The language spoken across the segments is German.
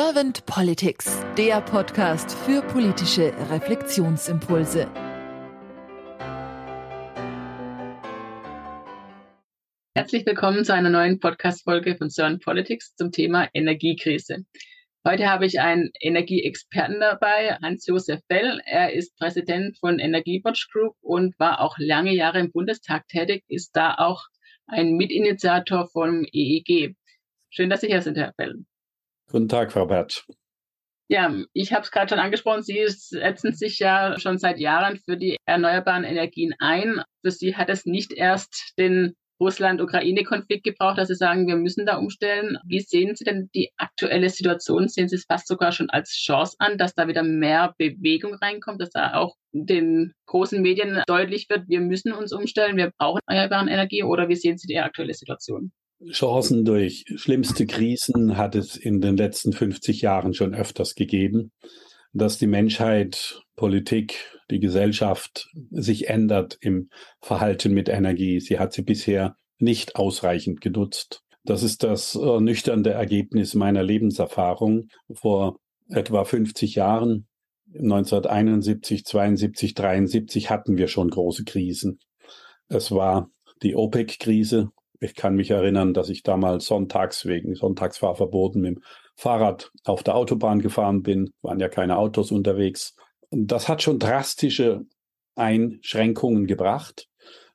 Servant Politics, der Podcast für politische Reflexionsimpulse. Herzlich willkommen zu einer neuen Podcast-Folge von Servant Politics zum Thema Energiekrise. Heute habe ich einen Energieexperten dabei, Hans-Josef Bell. Er ist Präsident von Energiewatch Group und war auch lange Jahre im Bundestag tätig, ist da auch ein Mitinitiator vom EEG. Schön, dass Sie hier sind, Herr Bell. Guten Tag, Frau Bert. Ja, ich habe es gerade schon angesprochen, Sie setzen sich ja schon seit Jahren für die erneuerbaren Energien ein. Für Sie hat es nicht erst den Russland-Ukraine-Konflikt gebraucht, dass Sie sagen, wir müssen da umstellen. Wie sehen Sie denn die aktuelle Situation? Sehen Sie es fast sogar schon als Chance an, dass da wieder mehr Bewegung reinkommt, dass da auch den großen Medien deutlich wird, wir müssen uns umstellen, wir brauchen erneuerbare Energie? Oder wie sehen Sie die aktuelle Situation? Chancen durch schlimmste Krisen hat es in den letzten 50 Jahren schon öfters gegeben, dass die Menschheit, Politik, die Gesellschaft sich ändert im Verhalten mit Energie. Sie hat sie bisher nicht ausreichend genutzt. Das ist das äh, nüchternde Ergebnis meiner Lebenserfahrung. Vor etwa 50 Jahren, 1971, 72, 73 hatten wir schon große Krisen. Es war die OPEC-Krise, ich kann mich erinnern, dass ich damals sonntags wegen Sonntagsfahrverboten mit dem Fahrrad auf der Autobahn gefahren bin, waren ja keine Autos unterwegs. Und das hat schon drastische Einschränkungen gebracht.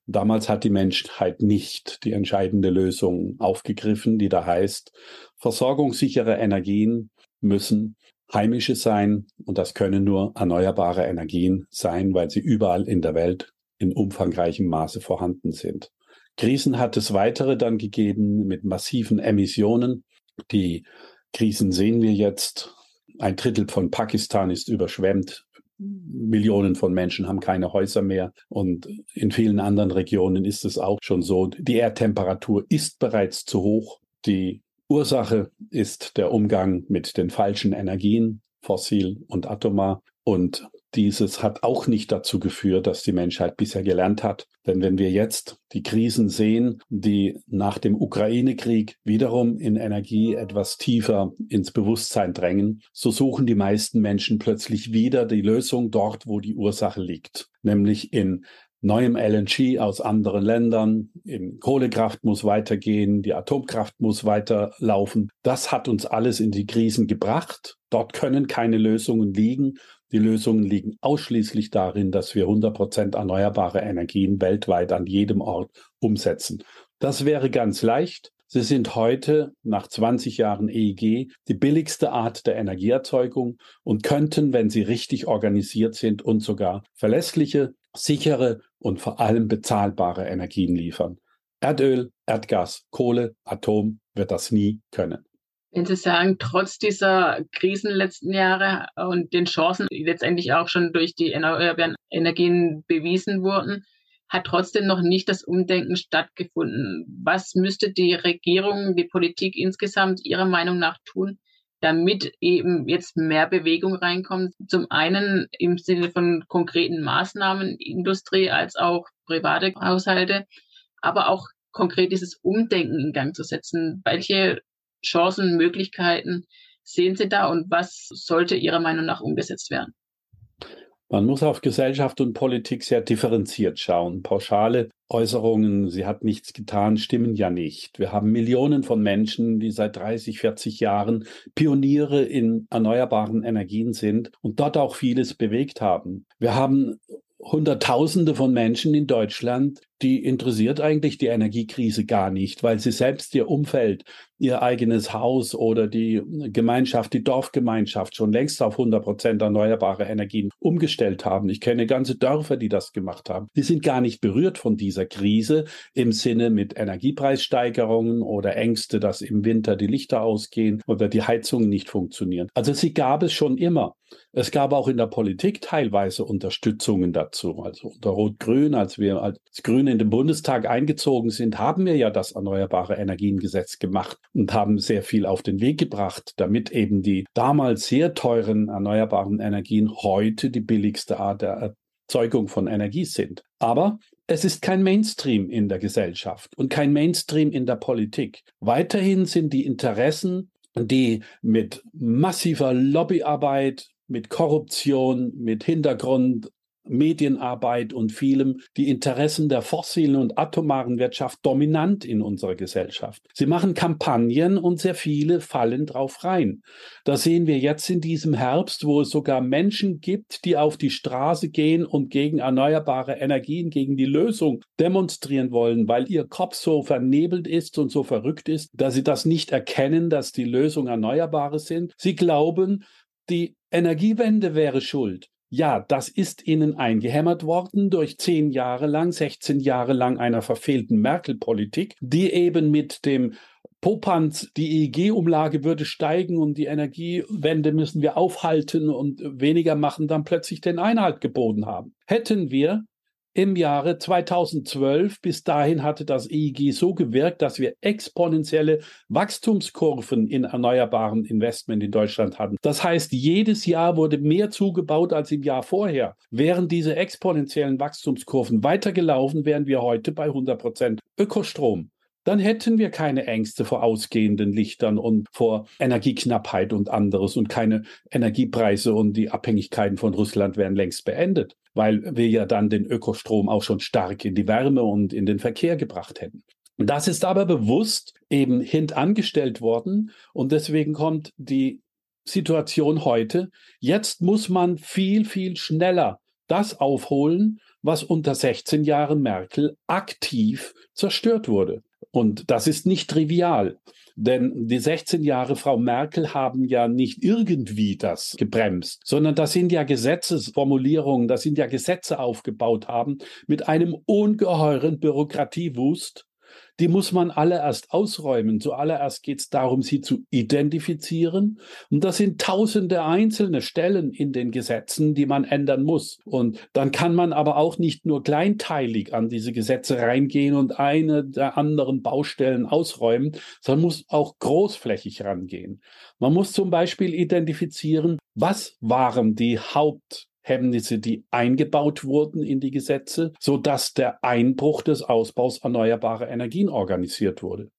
Damals hat die Menschheit nicht die entscheidende Lösung aufgegriffen, die da heißt, versorgungssichere Energien müssen heimische sein und das können nur erneuerbare Energien sein, weil sie überall in der Welt in umfangreichem Maße vorhanden sind. Krisen hat es weitere dann gegeben mit massiven Emissionen. Die Krisen sehen wir jetzt. Ein Drittel von Pakistan ist überschwemmt. Millionen von Menschen haben keine Häuser mehr. Und in vielen anderen Regionen ist es auch schon so. Die Erdtemperatur ist bereits zu hoch. Die Ursache ist der Umgang mit den falschen Energien, fossil und atomar. Und dieses hat auch nicht dazu geführt, dass die Menschheit bisher gelernt hat. Denn wenn wir jetzt die Krisen sehen, die nach dem Ukraine-Krieg wiederum in Energie etwas tiefer ins Bewusstsein drängen, so suchen die meisten Menschen plötzlich wieder die Lösung dort, wo die Ursache liegt, nämlich in neuem LNG aus anderen Ländern, in Kohlekraft muss weitergehen, die Atomkraft muss weiterlaufen. Das hat uns alles in die Krisen gebracht. Dort können keine Lösungen liegen. Die Lösungen liegen ausschließlich darin, dass wir 100 Prozent erneuerbare Energien weltweit an jedem Ort umsetzen. Das wäre ganz leicht. Sie sind heute, nach 20 Jahren EEG, die billigste Art der Energieerzeugung und könnten, wenn sie richtig organisiert sind und sogar verlässliche, sichere und vor allem bezahlbare Energien liefern. Erdöl, Erdgas, Kohle, Atom wird das nie können. Wenn Sie sagen, trotz dieser Krisen letzten Jahre und den Chancen, die letztendlich auch schon durch die erneuerbaren Energien bewiesen wurden, hat trotzdem noch nicht das Umdenken stattgefunden. Was müsste die Regierung, die Politik insgesamt Ihrer Meinung nach tun, damit eben jetzt mehr Bewegung reinkommt? Zum einen im Sinne von konkreten Maßnahmen, Industrie als auch private Haushalte, aber auch konkret dieses Umdenken in Gang zu setzen. Welche Chancen, Möglichkeiten sehen Sie da und was sollte Ihrer Meinung nach umgesetzt werden? Man muss auf Gesellschaft und Politik sehr differenziert schauen. Pauschale Äußerungen, sie hat nichts getan, stimmen ja nicht. Wir haben Millionen von Menschen, die seit 30, 40 Jahren Pioniere in erneuerbaren Energien sind und dort auch vieles bewegt haben. Wir haben Hunderttausende von Menschen in Deutschland, die interessiert eigentlich die Energiekrise gar nicht, weil sie selbst ihr Umfeld, ihr eigenes Haus oder die Gemeinschaft, die Dorfgemeinschaft schon längst auf 100 Prozent erneuerbare Energien umgestellt haben. Ich kenne ganze Dörfer, die das gemacht haben. Die sind gar nicht berührt von dieser Krise im Sinne mit Energiepreissteigerungen oder Ängste, dass im Winter die Lichter ausgehen oder die Heizungen nicht funktionieren. Also sie gab es schon immer. Es gab auch in der Politik teilweise Unterstützungen dazu. Also unter Rot-Grün, als wir als Grüne in den Bundestag eingezogen sind, haben wir ja das Erneuerbare Energiengesetz gemacht und haben sehr viel auf den Weg gebracht, damit eben die damals sehr teuren erneuerbaren Energien heute die billigste Art der Erzeugung von Energie sind. Aber es ist kein Mainstream in der Gesellschaft und kein Mainstream in der Politik. Weiterhin sind die Interessen die mit massiver Lobbyarbeit, mit Korruption, mit Hintergrund Medienarbeit und vielem die Interessen der fossilen und atomaren Wirtschaft dominant in unserer Gesellschaft. Sie machen Kampagnen und sehr viele fallen drauf rein. Das sehen wir jetzt in diesem Herbst, wo es sogar Menschen gibt, die auf die Straße gehen und gegen erneuerbare Energien, gegen die Lösung demonstrieren wollen, weil ihr Kopf so vernebelt ist und so verrückt ist, dass sie das nicht erkennen, dass die Lösung Erneuerbare sind. Sie glauben, die Energiewende wäre schuld. Ja, das ist ihnen eingehämmert worden durch zehn Jahre lang, 16 Jahre lang einer verfehlten Merkel-Politik, die eben mit dem Popanz, die EEG-Umlage würde steigen und die Energiewende müssen wir aufhalten und weniger machen, dann plötzlich den Einhalt geboten haben. Hätten wir im Jahre 2012. Bis dahin hatte das EIG so gewirkt, dass wir exponentielle Wachstumskurven in erneuerbaren Investment in Deutschland hatten. Das heißt, jedes Jahr wurde mehr zugebaut als im Jahr vorher. Wären diese exponentiellen Wachstumskurven weitergelaufen, wären wir heute bei 100 Prozent Ökostrom dann hätten wir keine Ängste vor ausgehenden Lichtern und vor Energieknappheit und anderes und keine Energiepreise und die Abhängigkeiten von Russland wären längst beendet, weil wir ja dann den Ökostrom auch schon stark in die Wärme und in den Verkehr gebracht hätten. Das ist aber bewusst eben hintangestellt worden und deswegen kommt die Situation heute. Jetzt muss man viel, viel schneller das aufholen, was unter 16 Jahren Merkel aktiv zerstört wurde. Und das ist nicht trivial. Denn die 16 Jahre Frau Merkel haben ja nicht irgendwie das gebremst, sondern das sind ja Gesetzesformulierungen, das sind ja Gesetze aufgebaut haben mit einem ungeheuren Bürokratiewust, die muss man alle erst ausräumen. Zuallererst geht es darum, sie zu identifizieren. Und das sind tausende einzelne Stellen in den Gesetzen, die man ändern muss. Und dann kann man aber auch nicht nur kleinteilig an diese Gesetze reingehen und eine der anderen Baustellen ausräumen, sondern muss auch großflächig rangehen. Man muss zum Beispiel identifizieren, was waren die Haupt Hemmnisse, die eingebaut wurden in die Gesetze, so dass der Einbruch des Ausbaus erneuerbarer Energien organisiert wurde.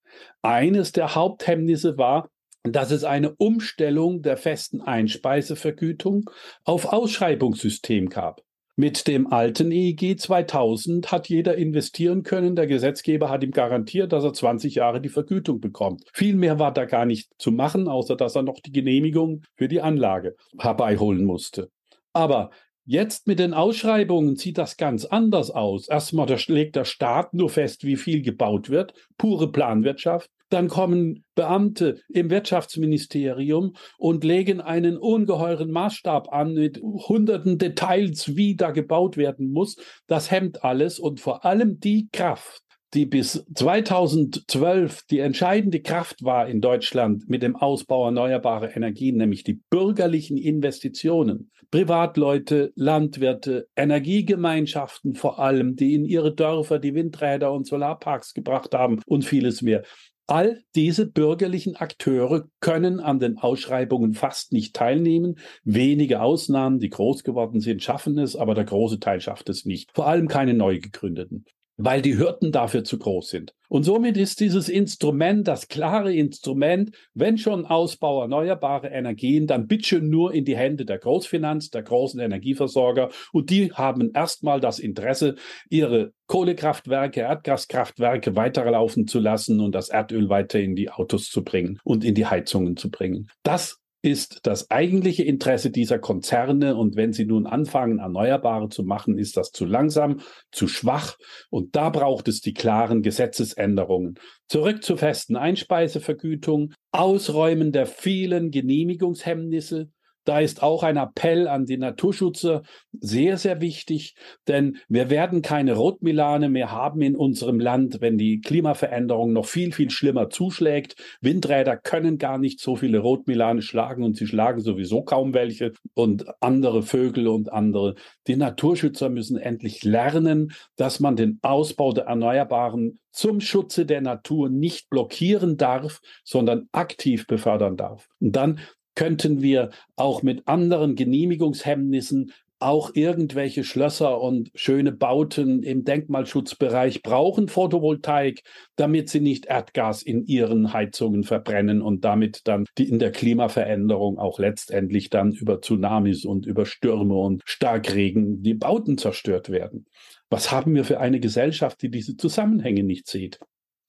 Eines der Haupthemmnisse war, dass es eine Umstellung der festen Einspeisevergütung auf Ausschreibungssystem gab. Mit dem alten EEG 2000 hat jeder investieren können. Der Gesetzgeber hat ihm garantiert, dass er 20 Jahre die Vergütung bekommt. Viel mehr war da gar nicht zu machen, außer dass er noch die Genehmigung für die Anlage herbeiholen musste. Aber Jetzt mit den Ausschreibungen sieht das ganz anders aus. Erstmal legt der Staat nur fest, wie viel gebaut wird, pure Planwirtschaft. Dann kommen Beamte im Wirtschaftsministerium und legen einen ungeheuren Maßstab an mit hunderten Details, wie da gebaut werden muss. Das hemmt alles und vor allem die Kraft, die bis 2012 die entscheidende Kraft war in Deutschland mit dem Ausbau erneuerbarer Energien, nämlich die bürgerlichen Investitionen. Privatleute, Landwirte, Energiegemeinschaften vor allem, die in ihre Dörfer die Windräder und Solarparks gebracht haben und vieles mehr. All diese bürgerlichen Akteure können an den Ausschreibungen fast nicht teilnehmen. Wenige Ausnahmen, die groß geworden sind, schaffen es, aber der große Teil schafft es nicht. Vor allem keine neu gegründeten weil die Hürden dafür zu groß sind. Und somit ist dieses Instrument, das klare Instrument, wenn schon Ausbau erneuerbare Energien, dann bitte nur in die Hände der Großfinanz, der großen Energieversorger. Und die haben erstmal das Interesse, ihre Kohlekraftwerke, Erdgaskraftwerke weiterlaufen zu lassen und das Erdöl weiter in die Autos zu bringen und in die Heizungen zu bringen. Das ist das eigentliche Interesse dieser Konzerne. Und wenn sie nun anfangen, Erneuerbare zu machen, ist das zu langsam, zu schwach. Und da braucht es die klaren Gesetzesänderungen. Zurück zur festen Einspeisevergütung, Ausräumen der vielen Genehmigungshemmnisse, da ist auch ein Appell an die Naturschützer sehr, sehr wichtig, denn wir werden keine Rotmilane mehr haben in unserem Land, wenn die Klimaveränderung noch viel, viel schlimmer zuschlägt. Windräder können gar nicht so viele Rotmilane schlagen und sie schlagen sowieso kaum welche und andere Vögel und andere. Die Naturschützer müssen endlich lernen, dass man den Ausbau der Erneuerbaren zum Schutze der Natur nicht blockieren darf, sondern aktiv befördern darf. Und dann könnten wir auch mit anderen Genehmigungshemmnissen auch irgendwelche Schlösser und schöne Bauten im Denkmalschutzbereich brauchen Photovoltaik, damit sie nicht Erdgas in ihren Heizungen verbrennen und damit dann die in der Klimaveränderung auch letztendlich dann über Tsunamis und über Stürme und Starkregen die Bauten zerstört werden. Was haben wir für eine Gesellschaft, die diese Zusammenhänge nicht sieht?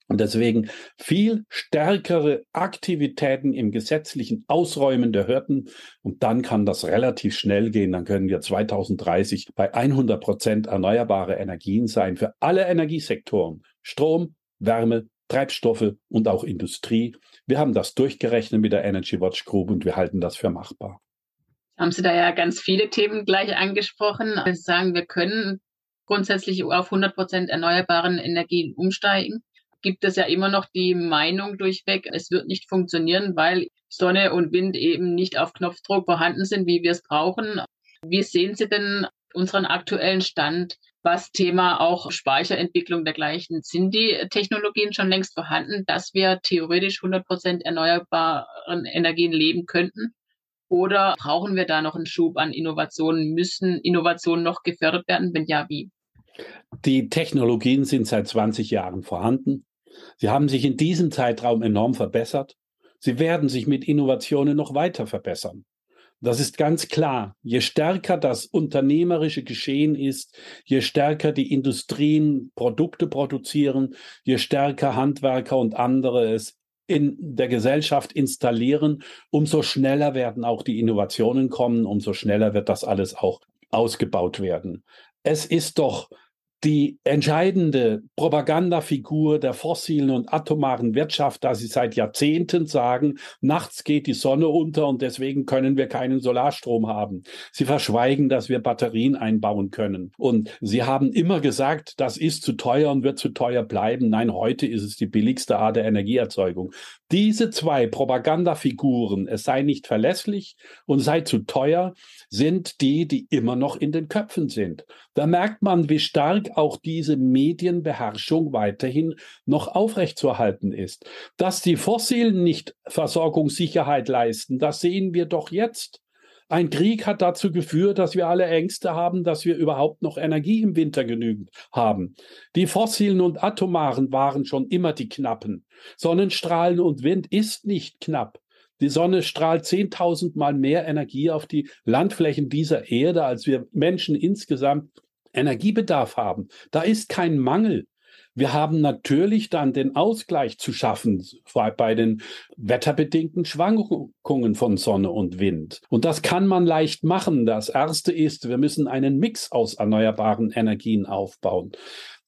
Und deswegen viel stärkere Aktivitäten im gesetzlichen Ausräumen der Hürden. Und dann kann das relativ schnell gehen. Dann können wir 2030 bei 100 Prozent erneuerbare Energien sein für alle Energiesektoren. Strom, Wärme, Treibstoffe und auch Industrie. Wir haben das durchgerechnet mit der Energy Watch Group und wir halten das für machbar. Haben Sie da ja ganz viele Themen gleich angesprochen. Sie sagen, wir können grundsätzlich auf 100 Prozent erneuerbaren Energien umsteigen gibt es ja immer noch die Meinung durchweg, es wird nicht funktionieren, weil Sonne und Wind eben nicht auf Knopfdruck vorhanden sind, wie wir es brauchen. Wie sehen Sie denn unseren aktuellen Stand, was Thema auch Speicherentwicklung dergleichen? Sind die Technologien schon längst vorhanden, dass wir theoretisch 100 Prozent erneuerbaren Energien leben könnten? Oder brauchen wir da noch einen Schub an Innovationen? Müssen Innovationen noch gefördert werden? Wenn ja, wie? Die Technologien sind seit 20 Jahren vorhanden. Sie haben sich in diesem Zeitraum enorm verbessert. Sie werden sich mit Innovationen noch weiter verbessern. Das ist ganz klar. Je stärker das unternehmerische Geschehen ist, je stärker die Industrien Produkte produzieren, je stärker Handwerker und andere es in der Gesellschaft installieren, umso schneller werden auch die Innovationen kommen, umso schneller wird das alles auch ausgebaut werden. Es ist doch die entscheidende Propagandafigur der fossilen und atomaren Wirtschaft, da sie seit Jahrzehnten sagen, nachts geht die Sonne unter und deswegen können wir keinen Solarstrom haben. Sie verschweigen, dass wir Batterien einbauen können. Und sie haben immer gesagt, das ist zu teuer und wird zu teuer bleiben. Nein, heute ist es die billigste Art der Energieerzeugung. Diese zwei Propagandafiguren, es sei nicht verlässlich und sei zu teuer, sind die, die immer noch in den Köpfen sind. Da merkt man, wie stark auch diese Medienbeherrschung weiterhin noch aufrechtzuerhalten ist. Dass die Fossilen nicht Versorgungssicherheit leisten, das sehen wir doch jetzt. Ein Krieg hat dazu geführt, dass wir alle Ängste haben, dass wir überhaupt noch Energie im Winter genügend haben. Die fossilen und atomaren waren schon immer die knappen. Sonnenstrahlen und Wind ist nicht knapp. Die Sonne strahlt 10.000 Mal mehr Energie auf die Landflächen dieser Erde, als wir Menschen insgesamt Energiebedarf haben. Da ist kein Mangel. Wir haben natürlich dann den Ausgleich zu schaffen bei den wetterbedingten Schwankungen von Sonne und Wind. Und das kann man leicht machen. Das Erste ist, wir müssen einen Mix aus erneuerbaren Energien aufbauen.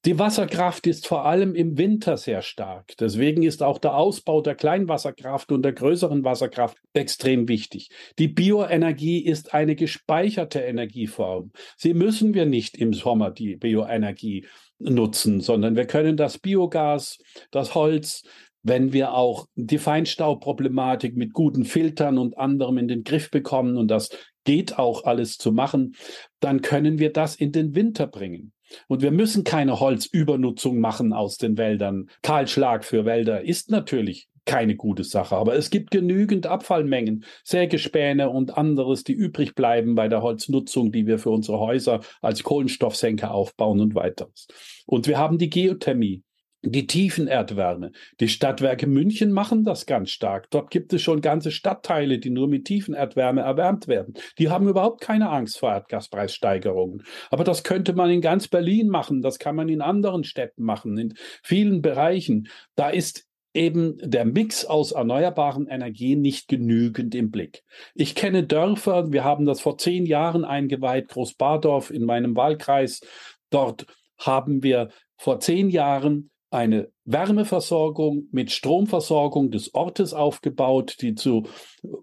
Die Wasserkraft ist vor allem im Winter sehr stark. Deswegen ist auch der Ausbau der Kleinwasserkraft und der größeren Wasserkraft extrem wichtig. Die Bioenergie ist eine gespeicherte Energieform. Sie müssen wir nicht im Sommer die Bioenergie nutzen, sondern wir können das Biogas, das Holz, wenn wir auch die Feinstaubproblematik mit guten Filtern und anderem in den Griff bekommen und das geht auch alles zu machen, dann können wir das in den Winter bringen. Und wir müssen keine Holzübernutzung machen aus den Wäldern. Kahlschlag für Wälder ist natürlich keine gute Sache. Aber es gibt genügend Abfallmengen, Sägespäne und anderes, die übrig bleiben bei der Holznutzung, die wir für unsere Häuser als Kohlenstoffsenker aufbauen und weiteres. Und wir haben die Geothermie die Tiefenerdwärme. Die Stadtwerke München machen das ganz stark. Dort gibt es schon ganze Stadtteile, die nur mit Tiefenerdwärme erwärmt werden. Die haben überhaupt keine Angst vor Erdgaspreissteigerungen. Aber das könnte man in ganz Berlin machen. Das kann man in anderen Städten machen, in vielen Bereichen. Da ist eben der Mix aus erneuerbaren Energien nicht genügend im Blick. Ich kenne Dörfer, wir haben das vor zehn Jahren eingeweiht, Großbadorf in meinem Wahlkreis. Dort haben wir vor zehn Jahren eine Wärmeversorgung mit Stromversorgung des Ortes aufgebaut, die zu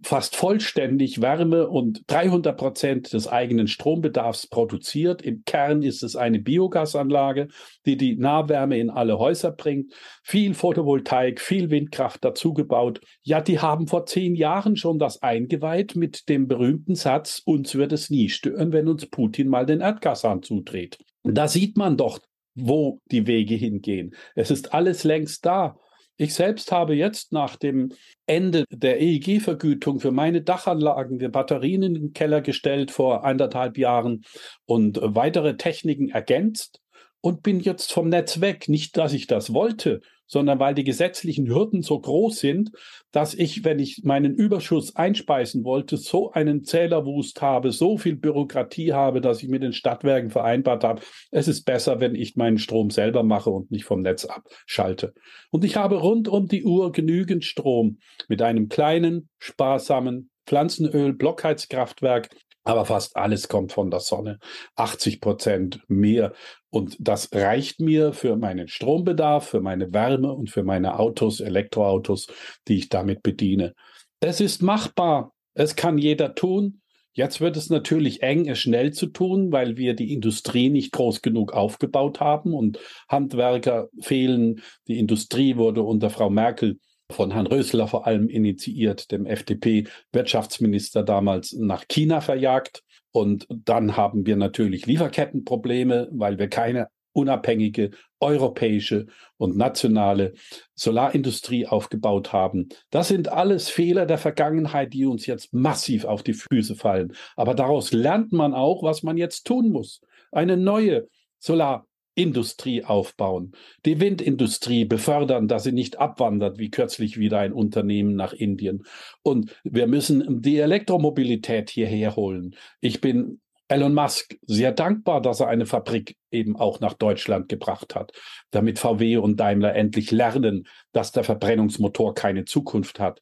fast vollständig Wärme und 300 Prozent des eigenen Strombedarfs produziert. Im Kern ist es eine Biogasanlage, die die Nahwärme in alle Häuser bringt. Viel Photovoltaik, viel Windkraft dazugebaut. Ja, die haben vor zehn Jahren schon das eingeweiht mit dem berühmten Satz, uns wird es nie stören, wenn uns Putin mal den Erdgashahn zudreht. Da sieht man doch, wo die Wege hingehen. Es ist alles längst da. Ich selbst habe jetzt nach dem Ende der EEG-Vergütung für meine Dachanlagen die Batterien in den Keller gestellt vor anderthalb Jahren und weitere Techniken ergänzt und bin jetzt vom Netz weg. Nicht, dass ich das wollte, sondern weil die gesetzlichen Hürden so groß sind, dass ich, wenn ich meinen Überschuss einspeisen wollte, so einen Zählerwust habe, so viel Bürokratie habe, dass ich mit den Stadtwerken vereinbart habe, es ist besser, wenn ich meinen Strom selber mache und nicht vom Netz abschalte. Und ich habe rund um die Uhr genügend Strom mit einem kleinen, sparsamen Pflanzenöl-Blockheizkraftwerk, aber fast alles kommt von der Sonne. 80 Prozent mehr. Und das reicht mir für meinen Strombedarf, für meine Wärme und für meine Autos, Elektroautos, die ich damit bediene. Es ist machbar. Es kann jeder tun. Jetzt wird es natürlich eng, es schnell zu tun, weil wir die Industrie nicht groß genug aufgebaut haben und Handwerker fehlen. Die Industrie wurde unter Frau Merkel von Herrn Rösler vor allem initiiert, dem FDP-Wirtschaftsminister damals nach China verjagt. Und dann haben wir natürlich Lieferkettenprobleme, weil wir keine unabhängige europäische und nationale Solarindustrie aufgebaut haben. Das sind alles Fehler der Vergangenheit, die uns jetzt massiv auf die Füße fallen. Aber daraus lernt man auch, was man jetzt tun muss. Eine neue Solar Industrie aufbauen, die Windindustrie befördern, dass sie nicht abwandert, wie kürzlich wieder ein Unternehmen nach Indien. Und wir müssen die Elektromobilität hierher holen. Ich bin Elon Musk sehr dankbar, dass er eine Fabrik eben auch nach Deutschland gebracht hat, damit VW und Daimler endlich lernen, dass der Verbrennungsmotor keine Zukunft hat.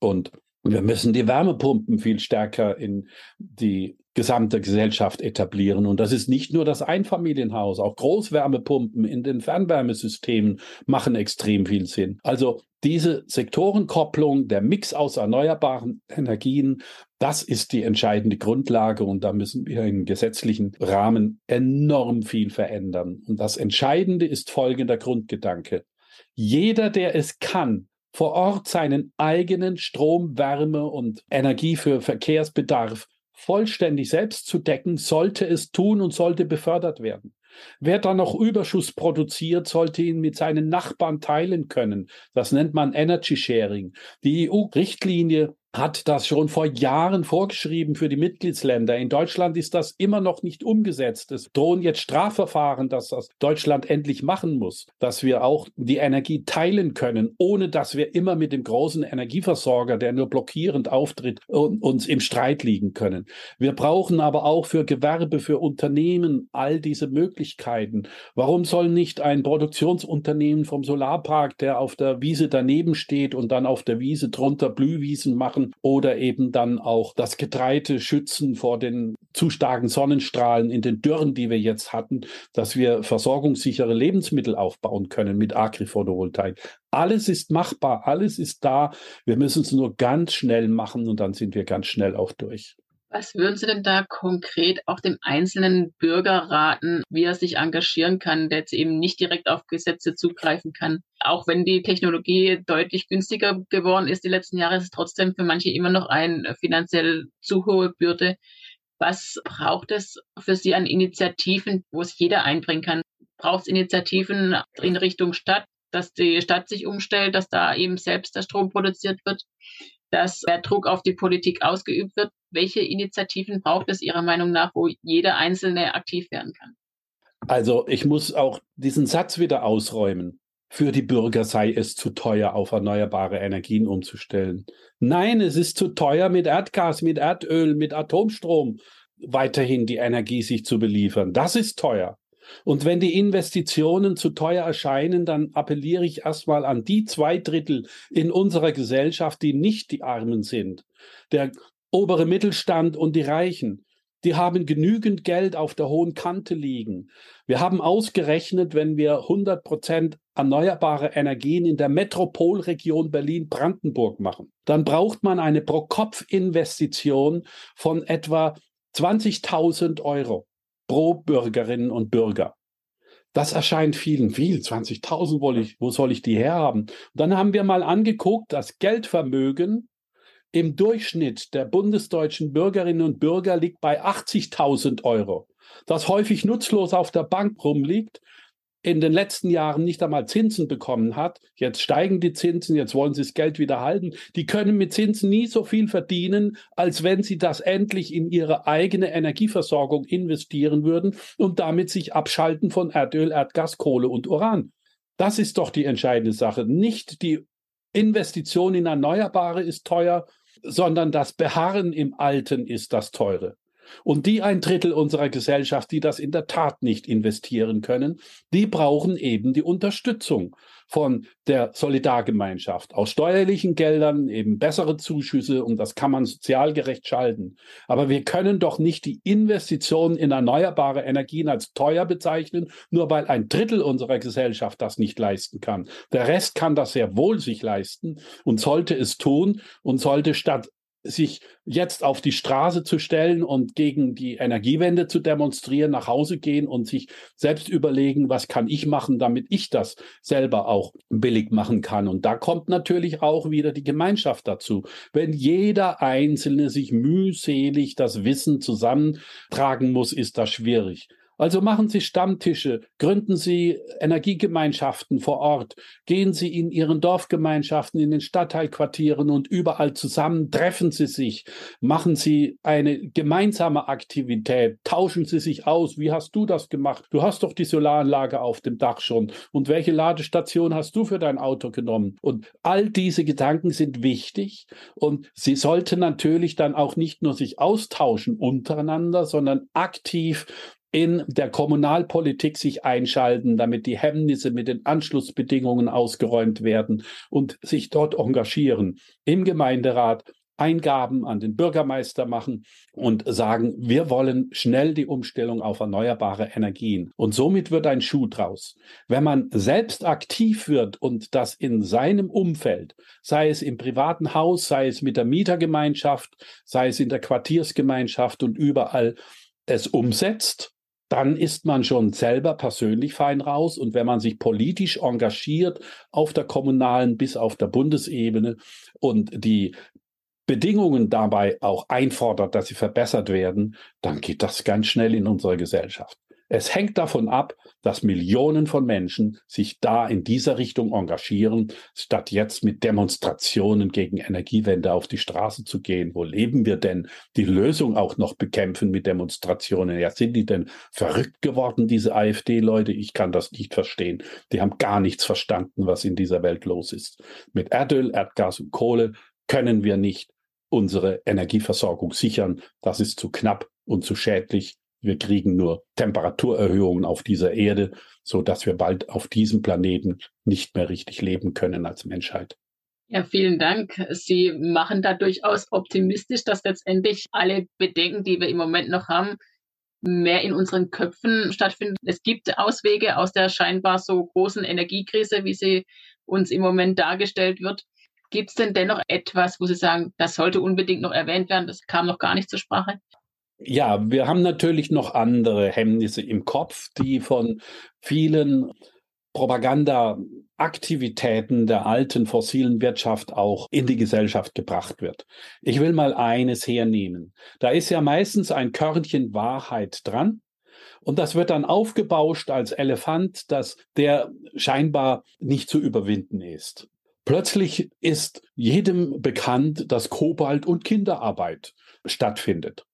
Und wir müssen die Wärmepumpen viel stärker in die gesamte Gesellschaft etablieren. Und das ist nicht nur das Einfamilienhaus, auch Großwärmepumpen in den Fernwärmesystemen machen extrem viel Sinn. Also diese Sektorenkopplung, der Mix aus erneuerbaren Energien, das ist die entscheidende Grundlage und da müssen wir im gesetzlichen Rahmen enorm viel verändern. Und das Entscheidende ist folgender Grundgedanke. Jeder, der es kann, vor Ort seinen eigenen Strom, Wärme und Energie für Verkehrsbedarf vollständig selbst zu decken, sollte es tun und sollte befördert werden. Wer dann noch Überschuss produziert, sollte ihn mit seinen Nachbarn teilen können. Das nennt man Energy Sharing. Die EU-Richtlinie hat das schon vor Jahren vorgeschrieben für die Mitgliedsländer. In Deutschland ist das immer noch nicht umgesetzt. Es drohen jetzt Strafverfahren, dass das Deutschland endlich machen muss, dass wir auch die Energie teilen können, ohne dass wir immer mit dem großen Energieversorger, der nur blockierend auftritt, uns im Streit liegen können. Wir brauchen aber auch für Gewerbe, für Unternehmen all diese Möglichkeiten. Warum soll nicht ein Produktionsunternehmen vom Solarpark, der auf der Wiese daneben steht und dann auf der Wiese drunter Blühwiesen machen, machen oder eben dann auch das Getreide schützen vor den zu starken Sonnenstrahlen in den Dürren, die wir jetzt hatten, dass wir versorgungssichere Lebensmittel aufbauen können mit Agri-Photovoltaik. Alles ist machbar, alles ist da. Wir müssen es nur ganz schnell machen und dann sind wir ganz schnell auch durch. Was würden Sie denn da konkret auch dem einzelnen Bürger raten, wie er sich engagieren kann, der jetzt eben nicht direkt auf Gesetze zugreifen kann? Auch wenn die Technologie deutlich günstiger geworden ist die letzten Jahre, ist es trotzdem für manche immer noch eine finanziell zu hohe Bürde. Was braucht es für Sie an Initiativen, wo es jeder einbringen kann? Braucht es Initiativen in Richtung Stadt, dass die Stadt sich umstellt, dass da eben selbst der Strom produziert wird? dass der Druck auf die Politik ausgeübt wird. Welche Initiativen braucht es Ihrer Meinung nach, wo jeder Einzelne aktiv werden kann? Also ich muss auch diesen Satz wieder ausräumen. Für die Bürger sei es zu teuer, auf erneuerbare Energien umzustellen. Nein, es ist zu teuer, mit Erdgas, mit Erdöl, mit Atomstrom weiterhin die Energie sich zu beliefern. Das ist teuer. Und wenn die Investitionen zu teuer erscheinen, dann appelliere ich erstmal an die zwei Drittel in unserer Gesellschaft, die nicht die Armen sind. Der obere Mittelstand und die Reichen. Die haben genügend Geld auf der hohen Kante liegen. Wir haben ausgerechnet, wenn wir 100 Prozent erneuerbare Energien in der Metropolregion Berlin-Brandenburg machen, dann braucht man eine Pro-Kopf-Investition von etwa 20.000 Euro pro Bürgerinnen und Bürger. Das erscheint vielen viel. 20.000 wo, soll ich die herhaben? Dann haben wir mal angeguckt, das Geldvermögen im Durchschnitt der bundesdeutschen Bürgerinnen und Bürger liegt bei 80.000 Euro. Das häufig nutzlos auf der Bank rumliegt. in den letzten Jahren nicht einmal Zinsen bekommen hat, jetzt steigen die Zinsen, jetzt wollen sie das Geld wieder halten, die können mit Zinsen nie so viel verdienen, als wenn sie das endlich in ihre eigene Energieversorgung investieren würden und damit sich abschalten von Erdöl, Erdgas, Kohle und Uran. Das ist doch die entscheidende Sache. Nicht die Investition in Erneuerbare ist teuer, sondern das Beharren im Alten ist das Teure. Und die ein Drittel unserer Gesellschaft, die das in der Tat nicht investieren können, die brauchen eben die Unterstützung von der Solidargemeinschaft. Aus steuerlichen Geldern eben bessere Zuschüsse und das kann man sozial gerecht schalten. Aber wir können doch nicht die Investitionen in erneuerbare Energien als teuer bezeichnen, nur weil ein Drittel unserer Gesellschaft das nicht leisten kann. Der Rest kann das sehr wohl sich leisten und sollte es tun und sollte statt sich jetzt auf die Straße zu stellen und gegen die Energiewende zu demonstrieren, nach Hause gehen und sich selbst überlegen, was kann ich machen, damit ich das selber auch billig machen kann. Und da kommt natürlich auch wieder die Gemeinschaft dazu. Wenn jeder Einzelne sich mühselig das Wissen zusammentragen muss, ist das schwierig. Also machen Sie Stammtische, gründen Sie Energiegemeinschaften vor Ort, gehen Sie in Ihren Dorfgemeinschaften, in den Stadtteilquartieren und überall zusammen, treffen Sie sich, machen Sie eine gemeinsame Aktivität, tauschen Sie sich aus. Wie hast du das gemacht? Du hast doch die Solaranlage auf dem Dach schon. Und welche Ladestation hast du für dein Auto genommen? Und all diese Gedanken sind wichtig und Sie sollten natürlich dann auch nicht nur sich austauschen untereinander, sondern aktiv in der Kommunalpolitik sich einschalten, damit die Hemmnisse mit den Anschlussbedingungen ausgeräumt werden und sich dort engagieren. Im Gemeinderat Eingaben an den Bürgermeister machen und sagen, wir wollen schnell die Umstellung auf erneuerbare Energien. Und somit wird ein Schuh draus. Wenn man selbst aktiv wird und das in seinem Umfeld, sei es im privaten Haus, sei es mit der Mietergemeinschaft, sei es in der Quartiersgemeinschaft und überall es umsetzt, dann ist man schon selber persönlich fein raus. Und wenn man sich politisch engagiert auf der kommunalen bis auf der Bundesebene und die Bedingungen dabei auch einfordert, dass sie verbessert werden, dann geht das ganz schnell in unserer Gesellschaft. Es hängt davon ab, dass Millionen von Menschen sich da in dieser Richtung engagieren, statt jetzt mit Demonstrationen gegen Energiewende auf die Straße zu gehen. Wo leben wir denn? Die Lösung auch noch bekämpfen mit Demonstrationen. Ja, sind die denn verrückt geworden, diese AfD-Leute? Ich kann das nicht verstehen. Die haben gar nichts verstanden, was in dieser Welt los ist. Mit Erdöl, Erdgas und Kohle können wir nicht unsere Energieversorgung sichern. Das ist zu knapp und zu schädlich wir kriegen nur Temperaturerhöhungen auf dieser Erde, so dass wir bald auf diesem Planeten nicht mehr richtig leben können als Menschheit. Ja, vielen Dank. Sie machen da durchaus optimistisch, dass letztendlich alle Bedenken, die wir im Moment noch haben, mehr in unseren Köpfen stattfinden. Es gibt Auswege aus der scheinbar so großen Energiekrise, wie sie uns im Moment dargestellt wird. Gibt es denn dennoch etwas, wo Sie sagen, das sollte unbedingt noch erwähnt werden? Das kam noch gar nicht zur Sprache. Ja, wir haben natürlich noch andere Hemmnisse im Kopf, die von vielen Propagandaaktivitäten der alten fossilen Wirtschaft auch in die Gesellschaft gebracht wird. Ich will mal eines hernehmen. Da ist ja meistens ein Körnchen Wahrheit dran. Und das wird dann aufgebauscht als Elefant, dass der scheinbar nicht zu überwinden ist. Plötzlich ist jedem bekannt, dass Kobalt und Kinderarbeit stattfindet.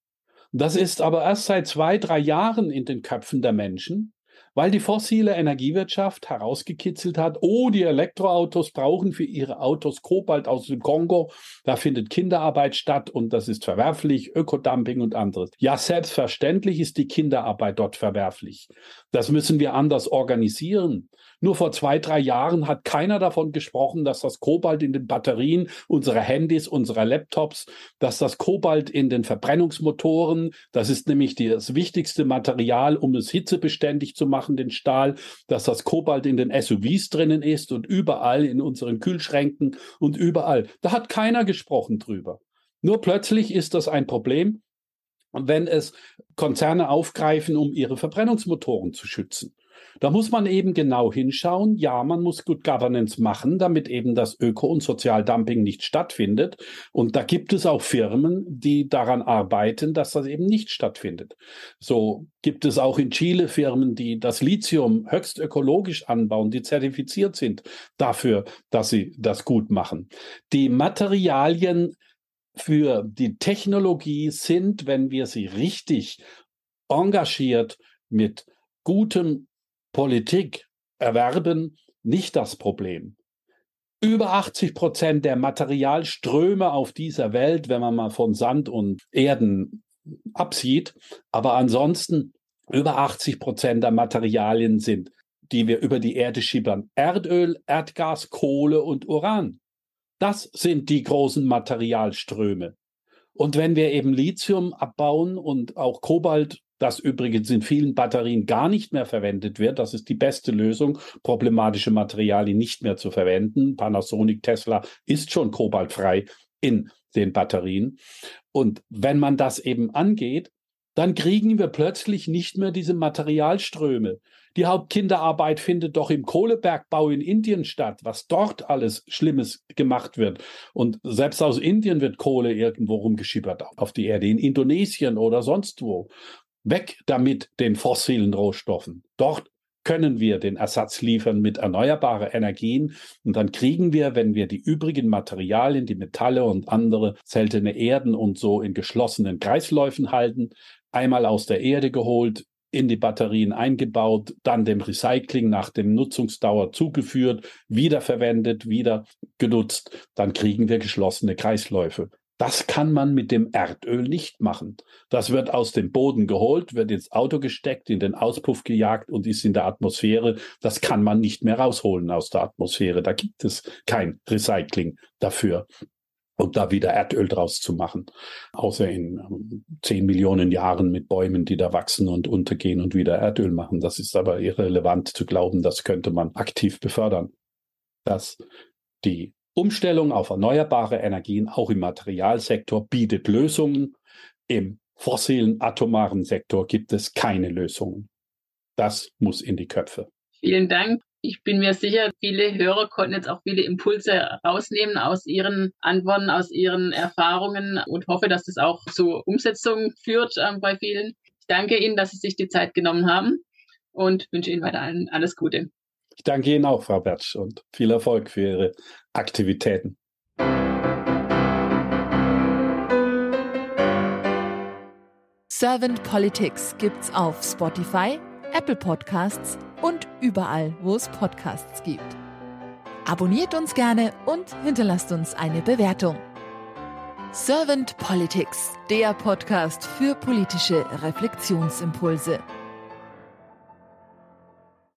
Das ist aber erst seit zwei, drei Jahren in den Köpfen der Menschen, weil die fossile Energiewirtschaft herausgekitzelt hat, oh, die Elektroautos brauchen für ihre Autos Kobalt aus dem Kongo, da findet Kinderarbeit statt und das ist verwerflich, Ökodumping und anderes. Ja, selbstverständlich ist die Kinderarbeit dort verwerflich. Das müssen wir anders organisieren. Nur vor zwei, drei Jahren hat keiner davon gesprochen, dass das Kobalt in den Batterien unserer Handys, unserer Laptops, dass das Kobalt in den Verbrennungsmotoren, das ist nämlich das wichtigste Material, um es hitzebeständig zu machen, den Stahl, dass das Kobalt in den SUVs drinnen ist und überall in unseren Kühlschränken und überall. Da hat keiner gesprochen drüber. Nur plötzlich ist das ein Problem, wenn es Konzerne aufgreifen, um ihre Verbrennungsmotoren zu schützen. Da muss man eben genau hinschauen. Ja, man muss Good Governance machen, damit eben das Öko- und Sozialdumping nicht stattfindet. Und da gibt es auch Firmen, die daran arbeiten, dass das eben nicht stattfindet. So gibt es auch in Chile Firmen, die das Lithium höchst ökologisch anbauen, die zertifiziert sind dafür, dass sie das gut machen. Die Materialien für die Technologie sind, wenn wir sie richtig engagiert mit gutem Politik erwerben, nicht das Problem. Über 80 Prozent der Materialströme auf dieser Welt, wenn man mal von Sand und Erden absieht, aber ansonsten über 80 Prozent der Materialien sind, die wir über die Erde schippern, Erdöl, Erdgas, Kohle und Uran. Das sind die großen Materialströme. Und wenn wir eben Lithium abbauen und auch Kobalt, das übrigens in vielen Batterien gar nicht mehr verwendet wird, das ist die beste Lösung, problematische Materialien nicht mehr zu verwenden. Panasonic, Tesla ist schon kobaltfrei in den Batterien. Und wenn man das eben angeht, dann kriegen wir plötzlich nicht mehr diese Materialströme. Die Hauptkinderarbeit findet doch im Kohlebergbau in Indien statt, was dort alles Schlimmes gemacht wird. Und selbst aus Indien wird Kohle irgendwo rumgeschippert auf die Erde, in Indonesien oder sonst wo. Weg damit den fossilen Rohstoffen. Dort können wir den Ersatz liefern mit erneuerbaren Energien. Und dann kriegen wir, wenn wir die übrigen Materialien, die Metalle und andere seltene Erden und so in geschlossenen Kreisläufen halten, einmal aus der Erde geholt, in die Batterien eingebaut, dann dem Recycling nach dem Nutzungsdauer zugeführt, wiederverwendet, wieder genutzt, dann kriegen wir geschlossene Kreisläufe. Das kann man mit dem Erdöl nicht machen. Das wird aus dem Boden geholt, wird ins Auto gesteckt, in den Auspuff gejagt und ist in der Atmosphäre. Das kann man nicht mehr rausholen aus der Atmosphäre. Da gibt es kein Recycling dafür und da wieder Erdöl draus zu machen. Außer in zehn Millionen Jahren mit Bäumen, die da wachsen und untergehen und wieder Erdöl machen. Das ist aber irrelevant zu glauben, das könnte man aktiv befördern. Dass die Umstellung auf erneuerbare Energien auch im Materialsektor bietet Lösungen. Im fossilen atomaren Sektor gibt es keine Lösungen. Das muss in die Köpfe. Vielen Dank. Ich bin mir sicher, viele Hörer konnten jetzt auch viele Impulse rausnehmen aus ihren Antworten, aus ihren Erfahrungen und hoffe, dass das auch zur Umsetzung führt äh, bei vielen. Ich danke Ihnen, dass Sie sich die Zeit genommen haben und wünsche Ihnen weiter alles Gute. Ich danke Ihnen auch, Frau Bertsch, und viel Erfolg für Ihre Aktivitäten. Servant Politics gibt's auf Spotify, Apple Podcasts und überall, wo es Podcasts gibt. Abonniert uns gerne und hinterlasst uns eine Bewertung. Servant Politics, der Podcast für politische Reflexionsimpulse.